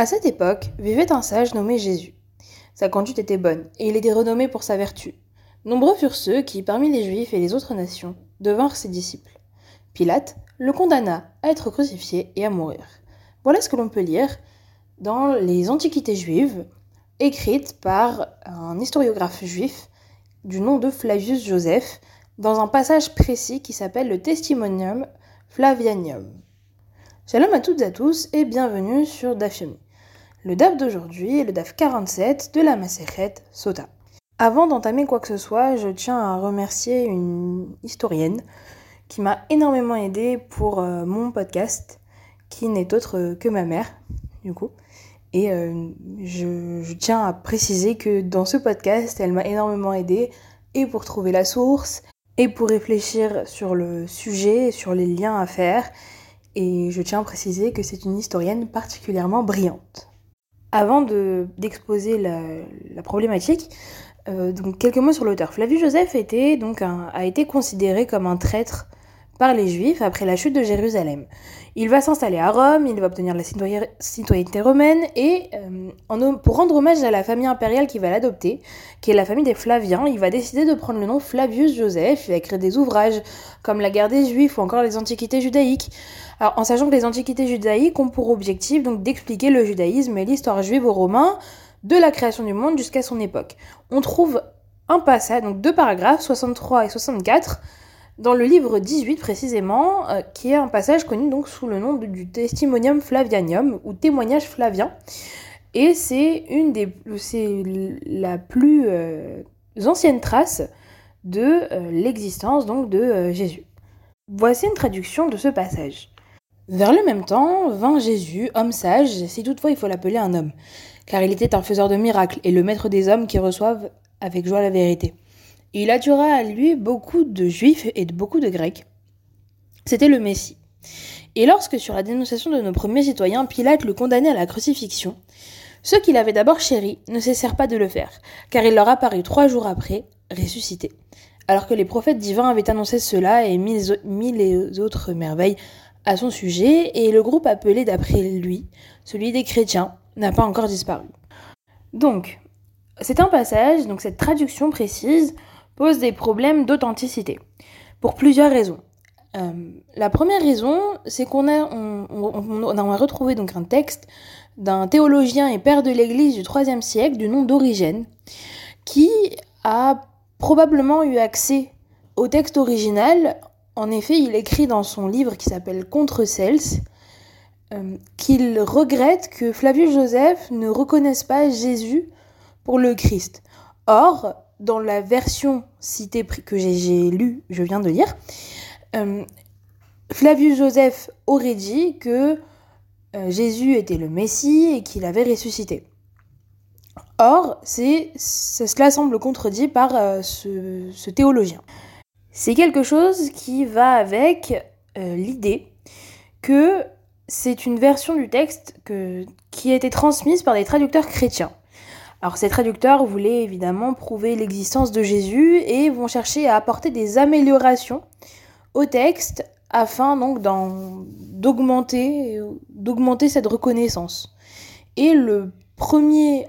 À cette époque vivait un sage nommé Jésus. Sa conduite était bonne, et il était renommé pour sa vertu. Nombreux furent ceux qui, parmi les Juifs et les autres nations, devinrent ses disciples. Pilate le condamna à être crucifié et à mourir. Voilà ce que l'on peut lire dans les Antiquités juives, écrites par un historiographe juif du nom de Flavius Joseph, dans un passage précis qui s'appelle le Testimonium Flavianium. Shalom à toutes et à tous et bienvenue sur Dafyomi. Le DAF d'aujourd'hui est le DAF 47 de la Maseret Sota. Avant d'entamer quoi que ce soit, je tiens à remercier une historienne qui m'a énormément aidé pour euh, mon podcast, qui n'est autre que ma mère, du coup. Et euh, je, je, tiens à préciser que dans ce podcast, elle m'a énormément aidé et pour trouver la source, et pour réfléchir sur le sujet, sur les liens à faire, et je tiens à préciser que c'est une historienne particulièrement brillante. Avant d'exposer la, la, problématique, euh, quelques mots sur l'auteur. Flavius Joseph était, donc a été considéré comme un traître par les Juifs après la chute de Jérusalem. Il va s'installer à Rome, il va obtenir la citoyenneté romaine et euh, pour rendre hommage à la famille impériale qui va l'adopter, qui est la famille des Flaviens, il va décider de prendre le nom Flavius Joseph. Il va écrire des ouvrages comme La guerre des Juifs ou encore les Antiquités judaïques. Alors, en sachant que les Antiquités judaïques ont pour objectif donc d'expliquer le judaïsme et l'histoire juive aux Romains de la création du monde jusqu'à son époque. On trouve un passage, donc deux paragraphes, 63 et 64, dans le livre 18 précisément, euh, qui est un passage connu donc sous le nom du Testimonium Flavianium ou témoignage flavien. Et c'est une des, c'est la plus euh, ancienne trace de euh, l'existence donc de Jésus. Voici une traduction de ce passage. Vers le même temps vint Jésus, homme sage, si toutefois il faut l'appeler un homme, car il était un faiseur de miracles et le maître des hommes qui reçoivent avec joie la vérité. Il attira à lui beaucoup de juifs et beaucoup de grecs. C'était le Messie. Et lorsque, sur la dénonciation de nos premiers citoyens, Pilate le condamnait à la crucifixion, ceux qu'il avait d'abord chéris ne cessèrent pas de le faire, car il leur apparut trois jours après, ressuscité. Alors que les prophètes divins avaient annoncé cela et mis les autres merveilles à son sujet, et le groupe appelé d'après lui, celui des chrétiens, n'a pas encore disparu. Donc, c'est un passage, donc cette traduction précise, pose des problèmes d'authenticité, pour plusieurs raisons. Euh, la première raison, c'est qu'on a, retrouvé donc un texte d'un théologien et père de l'Église du IIIe siècle du nom d'Origène, qui a probablement eu accès au texte original. En effet, il écrit dans son livre qui s'appelle Contre Cels euh, qu'il regrette que Flavius Joseph ne reconnaisse pas Jésus pour le Christ. Or, dans la version citée que j'ai lue, je viens de lire, euh, Flavius Joseph aurait dit que euh, Jésus était le Messie et qu'il avait ressuscité. Or, cela semble contredit par euh, ce, ce, théologien. C'est quelque chose qui va avec l'idée que c'est une version du texte que, qui a été transmise par des traducteurs chrétiens. Alors ces traducteurs voulaient évidemment prouver l'existence de Jésus et vont chercher à apporter des améliorations au texte afin donc d'augmenter cette reconnaissance. Et le premier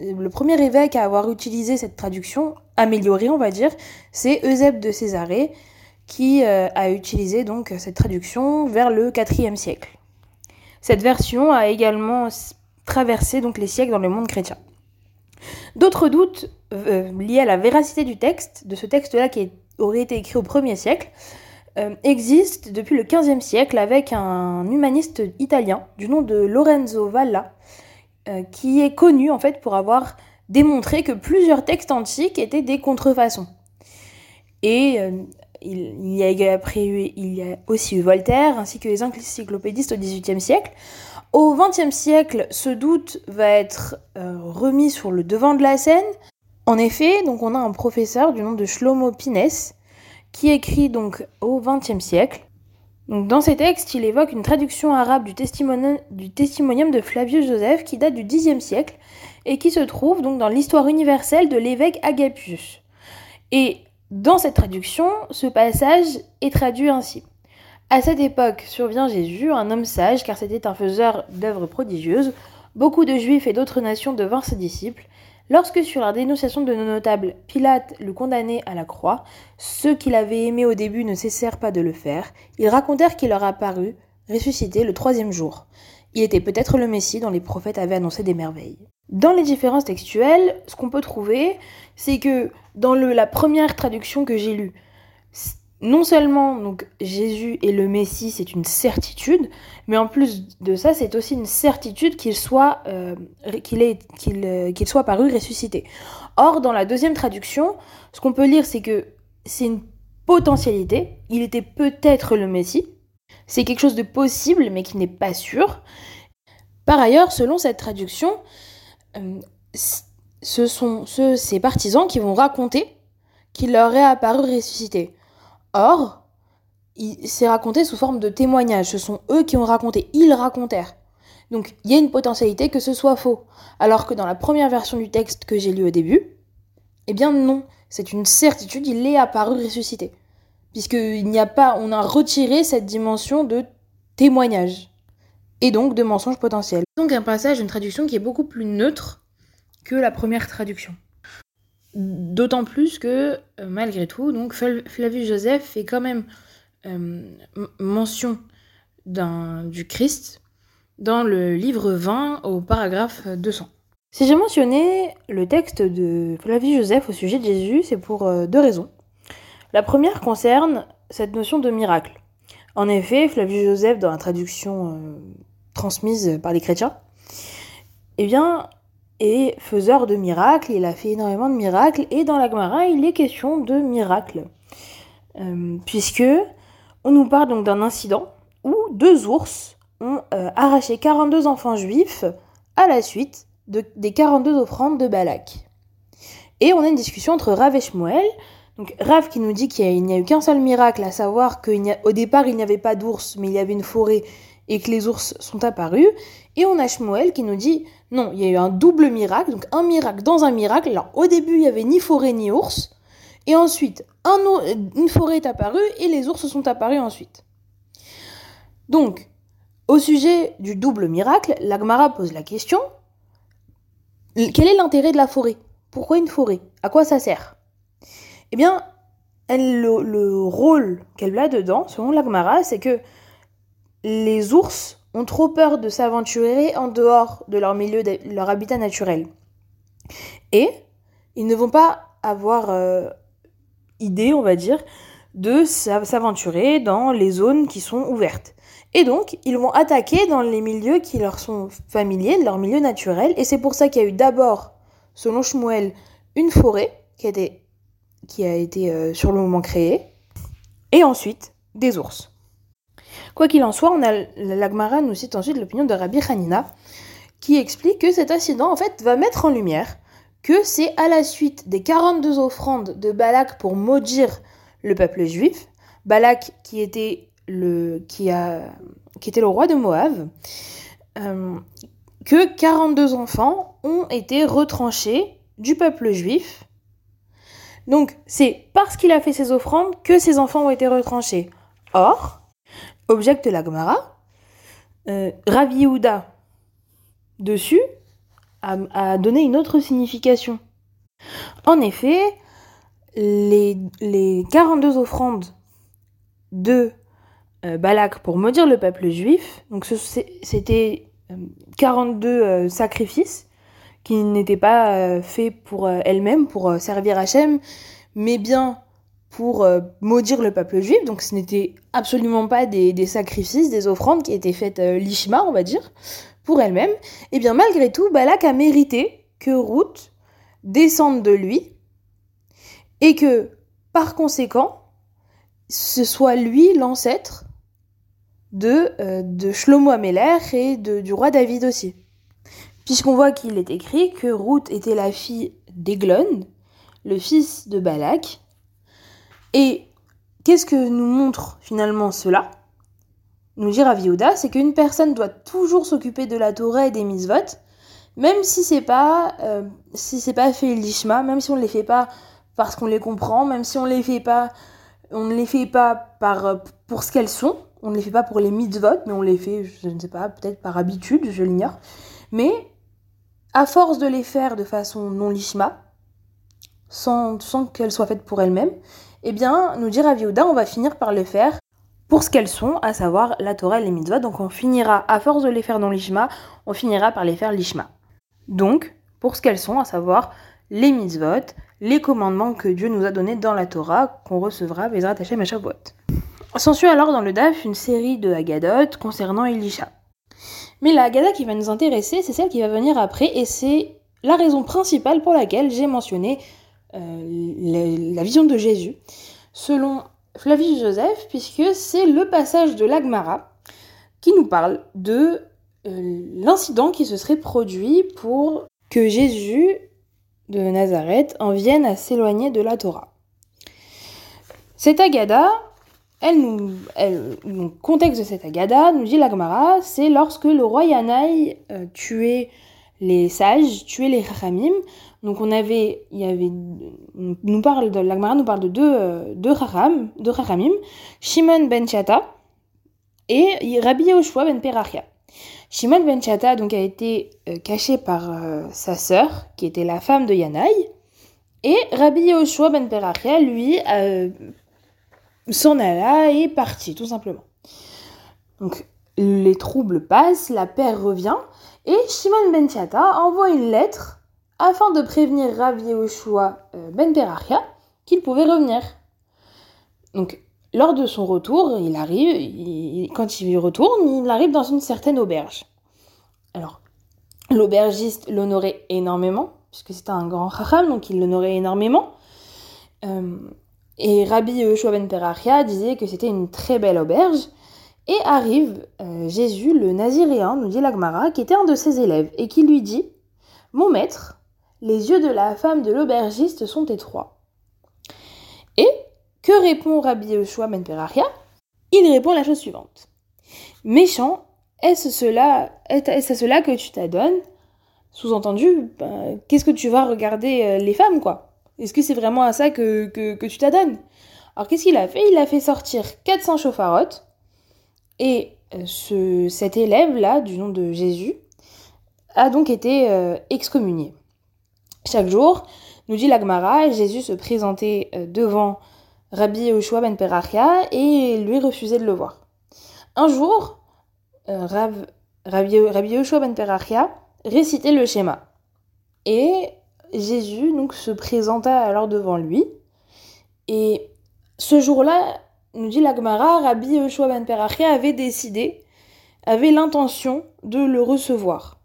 le premier évêque à avoir utilisé cette traduction améliorée, on va dire, c'est Eusèbe de Césarée qui euh, a utilisé donc cette traduction vers le IVe siècle. Cette version a également traversé donc les siècles dans le monde chrétien. D'autres doutes euh, liés à la véracité du texte, de ce texte-là qui aurait été écrit au 1er siècle, euh, existent depuis le 15e siècle avec un humaniste italien du nom de Lorenzo Valla, euh, qui est connu en fait pour avoir démontré que plusieurs textes antiques étaient des contrefaçons. Et il, y a après, aussi eu Voltaire ainsi que les encyclopédistes au XVIIIe siècle au XXe siècle, ce doute va être euh, remis sur le devant de la scène. En effet, donc on a un professeur du nom de Shlomo Pines qui écrit donc au XXe siècle. Dans ses textes, il évoque une traduction arabe du, testimonium, du testimonium de Flavius Joseph qui date du Xe siècle et qui se trouve donc dans l'histoire universelle de l'évêque Agapius. Et dans cette traduction, ce passage est traduit ainsi. À cette époque survient Jésus, un homme sage, car c'était un faiseur d'œuvres prodigieuses, beaucoup de Juifs et d'autres nations devinrent ses disciples. Lorsque, sur la dénonciation de nos notables, Pilate le condamnait à la croix, ceux qu'il avait aimés au début ne cessèrent pas de le faire. Ils racontèrent qu'il leur apparut, ressuscité le troisième jour. Il était peut-être le Messie dont les prophètes avaient annoncé des merveilles. Dans les différences textuelles, ce qu'on peut trouver, c'est que dans la première traduction que j'ai lue, non seulement donc Jésus est le Messie, c'est une certitude, mais en plus de ça, c'est aussi une certitude qu'il soit euh, euh, soit paru ressuscité. Or, dans la deuxième traduction, ce qu'on peut lire, c'est que c'est une potentialité. Il était peut-être le Messie. C'est quelque chose de possible, mais qui n'est pas sûr. Par ailleurs, selon cette traduction, euh, ce sont ceux, ces partisans qui vont raconter qu'il leur est apparu ressuscité. Or, c'est raconté sous forme de témoignage. Ce sont eux qui ont raconté. Ils racontèrent. Donc, il y a une potentialité que ce soit faux. Alors que dans la première version du texte que j'ai lu au début, eh bien non. C'est une certitude, il est apparu ressuscité. Puisqu'il n'y a pas, on a retiré cette dimension de témoignage. Et donc de mensonge potentiel. Donc un passage, une traduction qui est beaucoup plus neutre que la première traduction. D'autant plus que, euh, malgré tout, donc Flavius Joseph fait quand même euh, mention du Christ dans le livre 20 au paragraphe 200. Si j'ai mentionné le texte de Flavius Joseph au sujet de Jésus, c'est pour euh, deux raisons. La première concerne cette notion de miracle. En effet, Flavius Joseph, dans la traduction transmise par les chrétiens, eh bien, est faiseur de miracles, il a fait énormément de miracles, et dans la Gemara, il est question de miracles. Euh, puisque on nous parle donc d'un incident où deux ours ont euh, arraché 42 enfants juifs à la suite de, des 42 offrandes de Balak. Et on a une discussion entre Rav et Shmuel. Donc Rav qui nous dit qu'il n'y a, eu qu'un seul miracle, à savoir qu'au départ il n'y avait pas d'ours, mais il y avait une forêt et que les ours sont apparus. Et on a Shmuel qui nous dit non, il y a eu un double miracle, donc un miracle dans un miracle. Alors au début, il n'y avait ni forêt ni ours. Et ensuite, un, une forêt est apparue et les ours sont apparus ensuite. Donc, au sujet du double miracle, l'Agmara pose la question quel est l'intérêt de la forêt? Pourquoi une forêt? À quoi ça sert? Eh bien, le, le, rôle qu'elle a dedans, selon l'Agmara, c'est que les ours ont trop peur de s'aventurer en dehors de leur milieu, de leur habitat naturel. Et ils ne vont pas avoir euh, idée, on va dire, de s'aventurer dans les zones qui sont ouvertes. Et donc, ils vont attaquer dans les milieux qui leur sont familiers, leur milieu naturel. Et c'est pour ça qu'il y a eu d'abord, selon Shmuel, une forêt qui a été, qui a été euh, sur le moment créée, et ensuite des ours. Quoi qu'il en soit, on a l'Agmara nous cite ensuite l'opinion de Rabbi Hanina, qui explique que cet incident en fait va mettre en lumière que c'est à la suite des 42 offrandes de Balak pour maudire le peuple juif, Balak qui était le, qui a, qui était le roi de Moab, euh, que 42 enfants ont été retranchés du peuple juif. Donc c'est parce qu'il a fait ces offrandes que ces enfants ont été retranchés. Or, objecte la Gemara, euh, Rav dessus, a, donné une autre signification. En effet, les, les 42 offrandes de euh, Balak pour maudire le peuple juif, donc c'était 42 euh, euh, sacrifices qui n'étaient pas faits pour elles-mêmes, pour servir Hachem, mais bien pour euh, maudire le peuple juif. Donc ce n'était absolument pas des, sacrifices, des offrandes qui étaient faites euh, l'ishma, on va dire, pour elle-même. Et eh bien malgré tout, Balak a mérité que Ruth descende de lui et que par conséquent, ce soit lui l'ancêtre de, euh, de Shlomo Ameler et de, du roi David aussi. Puisqu'on voit qu'il est écrit que Ruth était la fille d'Eglon, le fils de Balak, et qu'est-ce que nous montre finalement cela? Nous dire à Viuda, c'est qu'une personne doit toujours s'occuper de la Torah et des mitzvot, même si c'est pas euh, si pas fait l'ishma, même si on ne les fait pas parce qu'on les comprend, même si on les fait pas on ne les fait pas euh, pour ce qu'elles sont, on ne les fait pas pour les mitzvot, mais on les fait je ne sais pas, peut-être par habitude, je l'ignore. Mais à force de les faire de façon non lishma, sans qu'elles soient faites pour elles-mêmes, eh bien, nous dit Rav on va finir par les faire pour ce qu'elles sont, à savoir la Torah et les mitzvot. Donc on finira, à force de les faire non lishma, on finira par les faire lishma. Donc, pour ce qu'elles sont, à savoir les mitzvot, les commandements que Dieu nous a donnés dans la Torah, qu'on recevra Bezrat Hashem et Shavuot. S'ensuit alors dans le DAF une série de Haggadot concernant Elisha. Mais la Haggadah qui va nous intéresser, c'est celle qui va venir après, et c'est la raison principale pour laquelle j'ai mentionné la, vision de Jésus, selon Flavius Joseph, puisque c'est le passage de l'Agmara qui nous parle de euh, l'incident qui se serait produit pour que Jésus de Nazareth en vienne à s'éloigner de la Torah. Cette Agada, elle le contexte de cette Agada, nous dit l'Agmara, c'est lorsque le roi Yanaï euh, tuait les sages, tuait les Chachamim. Donc on avait, il y avait, nous parle de l'Agmara nous parle de deux, euh, deux, Chacham, deux Shimon ben Chata et Rabbi Yehoshua ben Perachia. Shimon ben Chata donc a été euh, caché par euh, sa sœur, qui était la femme de Yanaï, et Rabbi Yehoshua ben Perachia, lui, euh, s'en alla et est parti, tout simplement. Donc les troubles passent, la paix revient, et Shimon ben Chata envoie une lettre afin de prévenir Rabbi Yehoshua ben Perachia qu'il pouvait revenir. Donc lors de son retour, il arrive, quand il retourne, il arrive dans une certaine auberge. Alors, l'aubergiste l'honorait énormément, puisque c'était un grand chacham, donc il l'honorait énormément. Euh, et Rabbi Yeshua ben Perachia disait que c'était une très belle auberge. Et arrive euh, Jésus, le naziréen, nous dit l'Agmara, qui était un de ses élèves, et qui lui dit Mon maître, les yeux de la femme de l'aubergiste sont étroits. Et que répond Rabbi Yoshua Ben Peraria? Il répond la chose suivante. Méchant, est-ce cela, à cela que tu t'adonnes? Sous-entendu, ben, qu'est-ce que tu vas regarder euh, les femmes, quoi? Est-ce que c'est vraiment à ça que, que, tu t'adonnes? Alors qu'est-ce qu'il a fait? Il a fait sortir 400 chauffarottes, et euh, ce, cet élève-là, du nom de Jésus, a donc été euh, excommunié. Chaque jour, nous dit l'Agmara, Jésus se présentait devant Rabbi Yoshua ben Perachia et lui refusait de le voir. Un jour, euh, Rabbi, Yoshua ben Perachia récitait le schéma. Et Jésus donc se présenta alors devant lui. Et ce jour-là, nous dit l'Agmara, Rabbi Yoshua ben Perachia avait décidé, avait l'intention de le recevoir.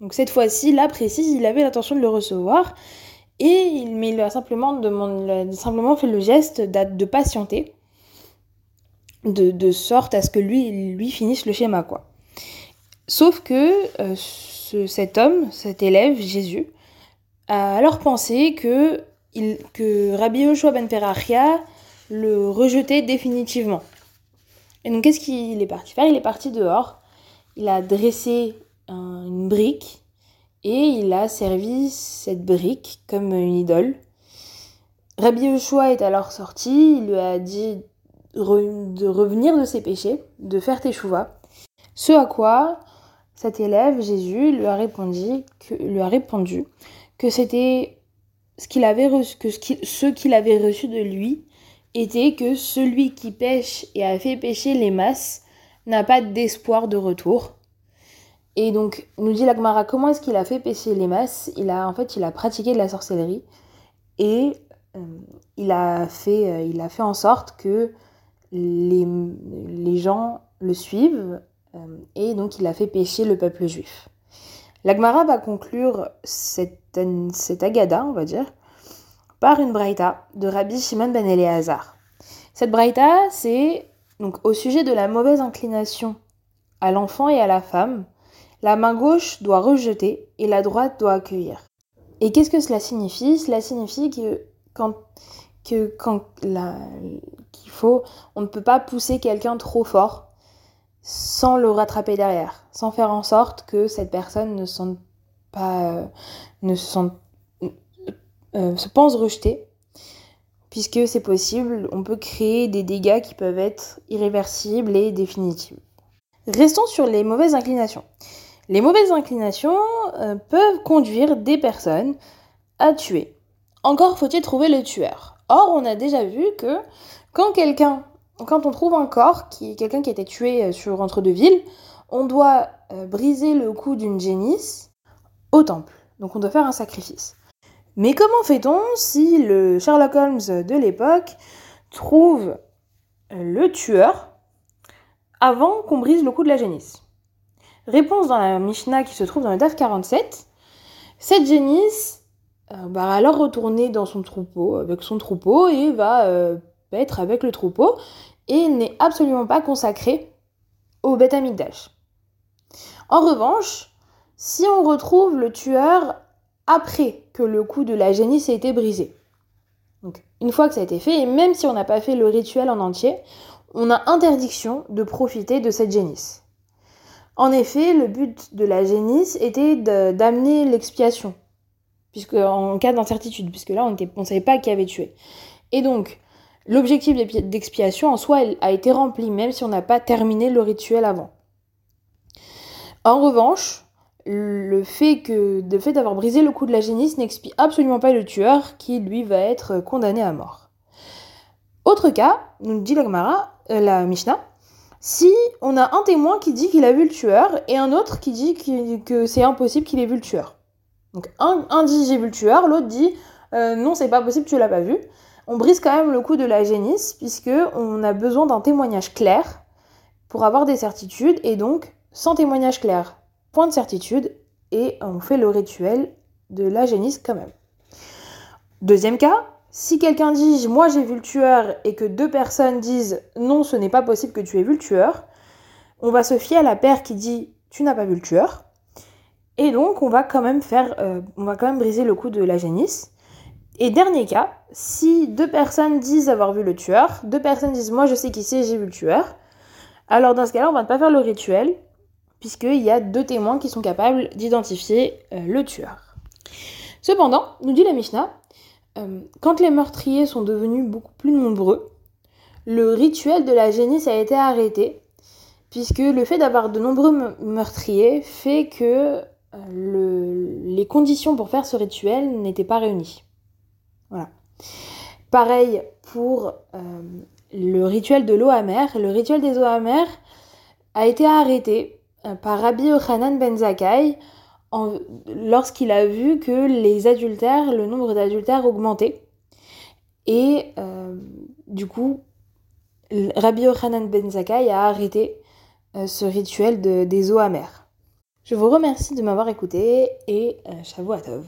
Donc cette fois-ci, là précise, il avait l'intention de le recevoir. Et il, mais il a simplement, simplement fait le geste de patienter, de, sorte à ce que lui, lui finisse le schéma, quoi. Sauf que euh, ce, cet homme, cet élève, Jésus, a alors pensé que, il, Rabbi Yoshua ben Perachia le rejetait définitivement. Et donc qu'est-ce qu'il est parti faire? Il est parti dehors, il a dressé une brique et il a servi cette brique comme une idole. Rabbi Yoshua est alors sorti, il lui a dit de revenir de ses péchés, de faire teshuva. Ce à quoi cet élève, Jésus, lui a répondu que, lui a répondu que c'était ce qu'il avait reçu, que ce qu'il avait reçu de lui était que celui qui pêche et a fait pécher les masses n'a pas d'espoir de retour. Et donc, nous dit l'Agmara, comment est-ce qu'il a fait pécher les masses? Il a, en fait, il a pratiqué de la sorcellerie et euh, il, a fait, euh, il a fait en sorte que les, les gens le suivent euh, et donc il a fait pécher le peuple juif. L'Agmara va conclure cette, cette agada, on va dire, par une braïta de Rabbi Shimon ben Eleazar. Cette braïta, c'est donc au sujet de la mauvaise inclination à l'enfant et à la femme la main gauche doit rejeter et la droite doit accueillir. Et qu'est-ce que cela signifie? Cela signifie que quand, qu'il faut, on ne peut pas pousser quelqu'un trop fort sans le rattraper derrière, sans faire en sorte que cette personne ne sente pas, euh, ne se, sente, euh, se pense rejetée, puisque c'est possible, on peut créer des dégâts qui peuvent être irréversibles et définitifs. Restons sur les mauvaises inclinations. Les mauvaises inclinations euh, peuvent conduire des personnes à tuer. Encore faut-il trouver le tueur. Or, on a déjà vu que quand quelqu'un, quand on trouve un corps, qui quelqu'un qui a été tué euh, sur entre deux villes, on doit euh, briser le cou d'une génisse au temple. Donc on doit faire un sacrifice. Mais comment fait-on si le Sherlock Holmes de l'époque trouve le tueur avant qu'on brise le cou de la génisse? Réponse dans la Mishnah qui se trouve dans le DAF 47. Cette génisse euh, va alors retourner dans son troupeau, avec son troupeau, et va euh, être avec le troupeau, et n'est absolument pas consacrée au Beth. En revanche, si on retrouve le tueur après que le cou de la génisse ait été brisé, donc une fois que ça a été fait, et même si on n'a pas fait le rituel en entier, on a interdiction de profiter de cette génisse. En effet, le but de la génisse était d'amener l'expiation, puisque en cas d'incertitude, puisque là on ne savait pas qui avait tué. Et donc, l'objectif d'expiation en soi a été rempli, même si on n'a pas terminé le rituel avant. En revanche, le fait que le fait d'avoir brisé le cou de la génisse n'expie absolument pas le tueur, qui lui va être condamné à mort. Autre cas, nous dit la euh, la Mishnah, si on a un témoin qui dit qu'il a vu le tueur et un autre qui dit que c'est impossible qu'il ait vu le tueur. Donc un, dit j'ai vu le tueur, l'autre dit euh, non c'est pas possible tu l'as pas vu. On brise quand même le coup de la génisse puisque on a besoin d'un témoignage clair pour avoir des certitudes et donc sans témoignage clair, point de certitude et on fait le rituel de la génisse quand même. Deuxième cas, si quelqu'un dit moi j'ai vu le tueur et que deux personnes disent non ce n'est pas possible que tu aies vu le tueur, on va se fier à la paire qui dit tu n'as pas vu le tueur. Et donc on va quand même faire, euh, on va briser le coup de la génisse. Et dernier cas, si deux personnes disent avoir vu le tueur, deux personnes disent moi je sais qui c'est, j'ai vu le tueur, alors dans ce cas-là on va ne pas faire le rituel puisqu'il y a deux témoins qui sont capables d'identifier euh, le tueur. Cependant, nous dit la Mishnah, quand les meurtriers sont devenus beaucoup plus nombreux, le rituel de la génisse a été arrêté, puisque le fait d'avoir de nombreux meurtriers fait que euh, les conditions pour faire ce rituel n'étaient pas réunies. Voilà. Pareil pour euh, le rituel de l'eau amère. Le rituel des eaux amères a été arrêté par Rabbi Yochanan ben Zakkai lorsqu'il a vu que les adultères, le nombre d'adultères augmentait. Et euh, du coup, Rabbi Yochanan ben Zakkai a arrêté euh, ce rituel de, des eaux amères. Je vous remercie de m'avoir écouté et euh, Shavuot Tov.